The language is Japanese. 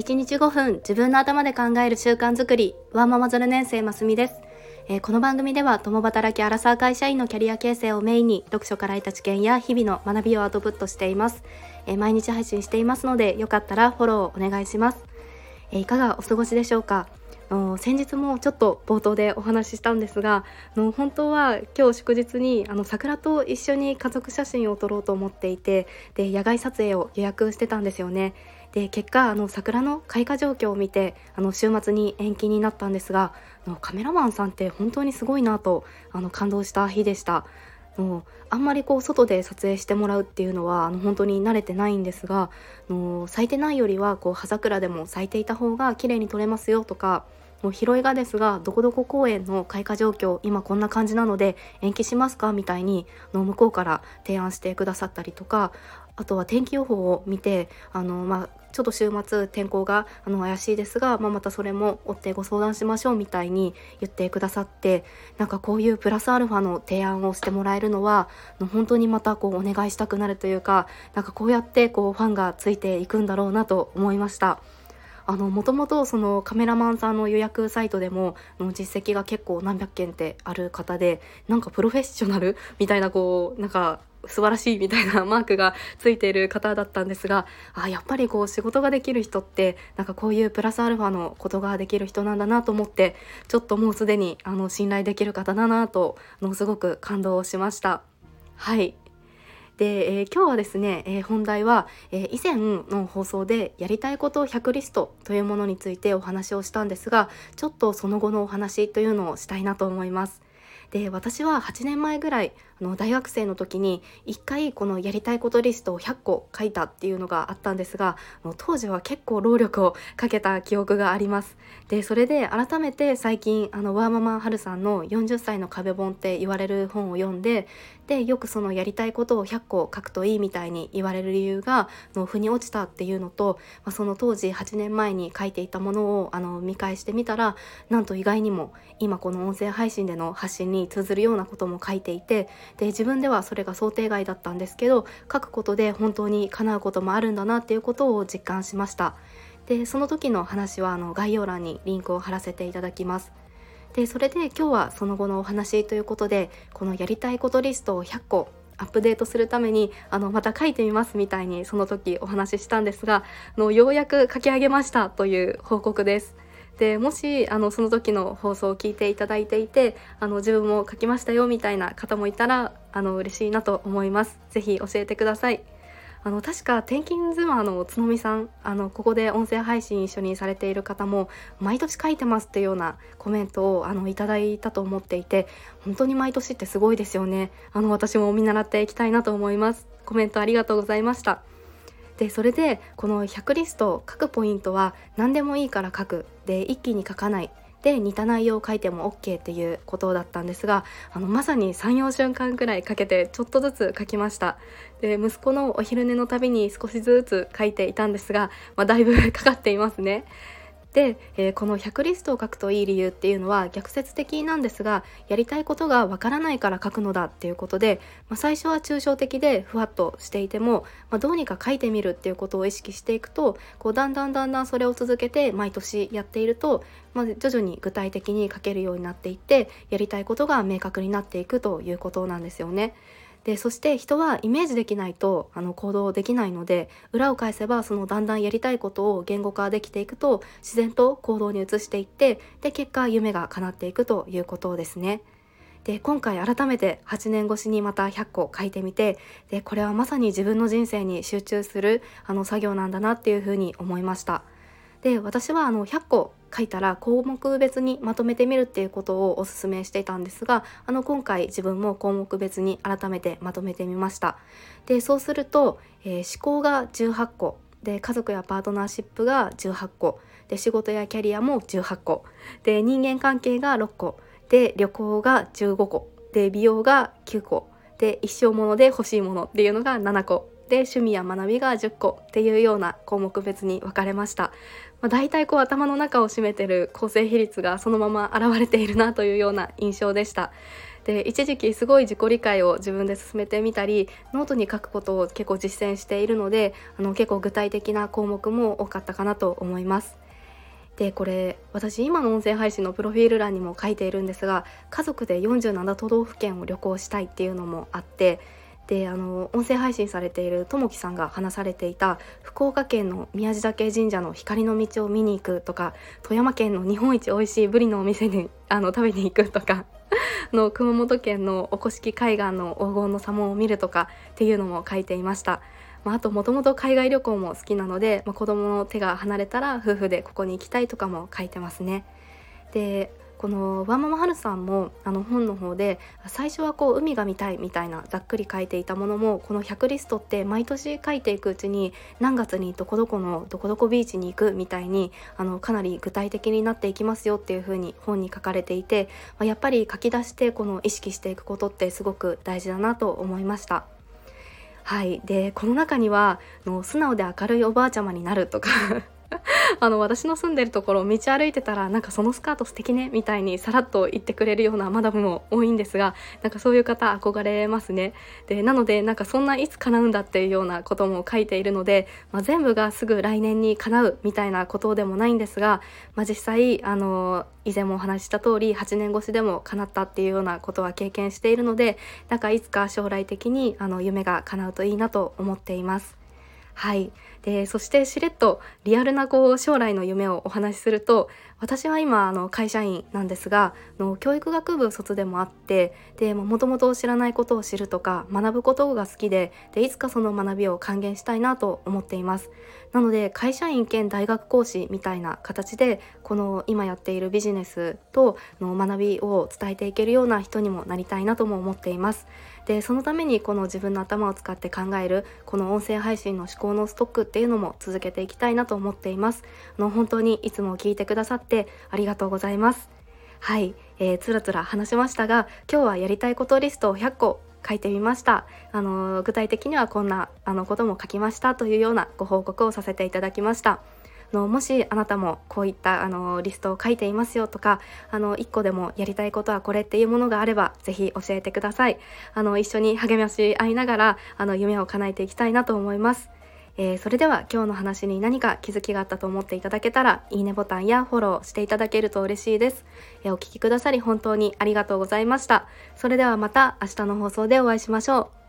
1日5分自分の頭で考える習慣づくり。ワーママ0年生ますみです、えー、この番組では共働きアラサー会社員のキャリア形成をメインに読書から得た知見や日々の学びをアウトプットしています、えー、毎日配信していますのでよかったらフォローお願いします、えー、いかがお過ごしでしょうか？先日もちょっと冒頭でお話ししたんですが本当は今日祝日にあの桜と一緒に家族写真を撮ろうと思っていてで野外撮影を予約してたんですよね。で結果あの桜の開花状況を見てあの週末に延期になったんですがあのカメラマンさんって本当にすごいなとあの感動した日でした。のあんまりこう外で撮影してもらうっていうのはあの本当に慣れてないんですがの咲いてないよりはこう葉桜でも咲いていた方が綺麗に撮れますよとかもう拾いがですがどこどこ公園の開花状況今こんな感じなので延期しますかみたいにの向こうから提案してくださったりとかあとは天気予報を見てあの、まあ、ちょっと週末天候があの怪しいですが、まあ、またそれも追ってご相談しましょうみたいに言ってくださってなんかこういうプラスアルファの提案をしてもらえるのは本当にまたこうお願いしたくなるというかなんかこうやってこうファンがついていくんだろうなと思いました。あのもともとそのカメラマンさんの予約サイトでもの実績が結構何百件ってある方でなんかプロフェッショナルみたいなこうなんか素晴らしいみたいなマークがついている方だったんですがあやっぱりこう仕事ができる人ってなんかこういうプラスアルファのことができる人なんだなと思ってちょっともうすでにあの信頼できる方だなとのすごく感動しました。はいで、えー、今日はですね、えー、本題は、えー、以前の放送でやりたいこと100リストというものについてお話をしたんですがちょっとその後のお話というのをしたいなと思います。で私は8年前ぐらいあの大学生の時に1回このやりたいことリストを100個書いたっていうのがあったんですが当時は結構労力をかけた記憶があります。でそれで改めて最近あのワーママハルさんの40歳の壁本って言われる本を読んででよくそのやりたいことを100個書くといいみたいに言われる理由がの腑に落ちたっていうのと、まあ、その当時8年前に書いていたものをあの見返してみたらなんと意外にも今この音声配信での発信にに通ずるようなことも書いていてで自分ではそれが想定外だったんですけど書くことで本当に叶うこともあるんだなっていうことを実感しましたでその時の話はあの概要欄にリンクを貼らせていただきますでそれで今日はその後のお話ということでこのやりたいことリストを100個アップデートするためにあのまた書いてみますみたいにその時お話ししたんですがのようやく書き上げましたという報告です。でもしあのその時の放送を聞いていただいていてあの自分も書きましたよみたいな方もいたらあの嬉しいなと思います。ぜひ教えてください。あの確か転勤妻のつのみさんあのここで音声配信一緒にされている方も毎年書いてますっていうようなコメントをあのいただいたと思っていて本当に毎年ってすごいですよねあの私も見習っていきたいなと思いますコメントありがとうございましたでそれでこの100リスト書くポイントは何でもいいから書くで一気に書かないで似た内容を書いても OK っていうことだったんですがあのまさに34瞬間くらいかけてちょっとずつ書きました。で息子のお昼寝のたびに少しずつ書いていたんですが、まあ、だいぶ かかっていますね。で、えー、この100リストを書くといい理由っていうのは逆説的なんですがやりたいことがわからないから書くのだっていうことで、まあ、最初は抽象的でふわっとしていても、まあ、どうにか書いてみるっていうことを意識していくとこうだんだんだんだんそれを続けて毎年やっていると、まあ、徐々に具体的に書けるようになっていってやりたいことが明確になっていくということなんですよね。でそして人はイメージできないとあの行動できないので裏を返せばそのだんだんやりたいことを言語化できていくと自然と行動に移していってで結果夢が叶っていくということですね。で今回改めて8年越しにまた100個書いてみてでこれはまさに自分の人生に集中するあの作業なんだなっていうふうに思いました。で私はあの100個書いたら項目別にまとめてみるっていうことをおすすめしていたんですがあの今回自分も項目別に改めてまとめてみました。でそうすると、えー、思考が18個で家族やパートナーシップが18個で仕事やキャリアも18個で人間関係が6個で旅行が15個で美容が9個で一生もので欲しいものっていうのが7個。で趣味や学びが10個っていうような項目別に分かれました。まあ、大体こう頭の中を占めてる構成比率がそのまま現れているなというような印象でした。で一時期すごい自己理解を自分で進めてみたりノートに書くことを結構実践しているのであの結構具体的な項目も多かったかなと思います。でこれ私今の音声配信のプロフィール欄にも書いているんですが家族で47都道府県を旅行したいっていうのもあってであの音声配信されているともきさんが話されていた福岡県の宮地嶽神社の光の道を見に行くとか富山県の日本一美味しいブリのお店にあの食べに行くとか の熊本県のおこしき海岸の黄金の砂紋を見るとかっていうのも書いていました。まあ、あともともと海外旅行も好きなので、まあ、子供の手が離れたら夫婦でここに行きたいとかも書いてますね。でこのワンママハルさんもあの本の方で最初はこう海が見たいみたいなざっくり書いていたものもこの100リストって毎年書いていくうちに何月にどこどこのどこどこビーチに行くみたいにあのかなり具体的になっていきますよっていうふうに本に書かれていて、やっぱり書き出してこの意識していくことってすごく大事だなと思いました。はい、でこの中にはの素直で明るいおばあちゃまになるとか あの私の住んでるところ道歩いてたらなんかそのスカート素敵ねみたいにさらっと言ってくれるようなマダムも多いんですがなんかそういう方憧れますねでなのでなんかそんないつ叶うんだっていうようなことも書いているので、まあ、全部がすぐ来年に叶うみたいなことでもないんですが、まあ、実際あの以前もお話しした通り8年越しでも叶ったっていうようなことは経験しているのでなんかいつか将来的にあの夢が叶うといいなと思っています。はいでそしてしれっとリアルなこう将来の夢をお話しすると私は今あの会社員なんですがの教育学部卒でもあってでもともと知らないことを知るとか学ぶことが好きででいつかその学びを還元したいなと思っています。なので会社員兼大学講師みたいな形でこの今やっているビジネスとの学びを伝えていけるような人にもなりたいなとも思っています。でそのためにこの自分の頭を使って考えるこの音声配信の思考のストックっていうのも続けていきたいなと思っています。あの本当にいつも聞いてくださってありがとうございます。はい、えー、つらつら話しましたが今日はやりたいことリストを100個書いてみました。あの具体的にはこんなあのことも書きましたというようなご報告をさせていただきました。のもしあなたもこういったあのリストを書いていますよとかあの1個でもやりたいことはこれっていうものがあれば是非教えてください。あの一緒に励まし合いながらあの夢を叶えていきたいなと思います。えー、それでは今日の話に何か気づきがあったと思っていただけたらいいねボタンやフォローしていただけると嬉しいです、えー、お聴きくださり本当にありがとうございました。それではまた明日の放送でお会いしましょう。